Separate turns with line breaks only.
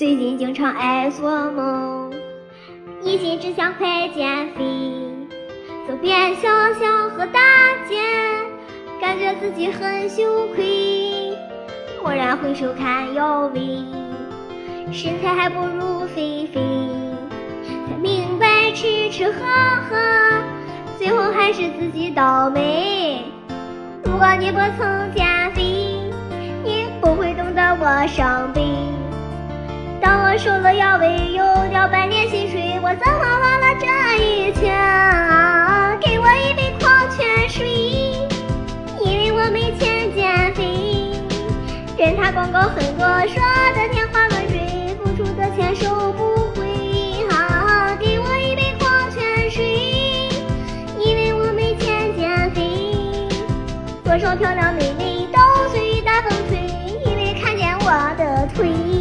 最近经常爱做梦，一心只想快减肥，走遍小巷和大街，感觉自己很羞愧。蓦然回首看腰围，身材还不如菲菲，才明白吃吃喝喝，最后还是自己倒霉。如果你不曾减肥，你不会懂得我伤悲。当我瘦了腰围又掉半年薪水我怎么忘了这一圈啊？给我一杯矿泉水因为我没钱减肥。跟他广告很多说的天花乱坠付出的钱收不回。啊给我一杯矿泉水因为我没钱减肥。多少漂亮美女都随大风吹因为看见我的腿。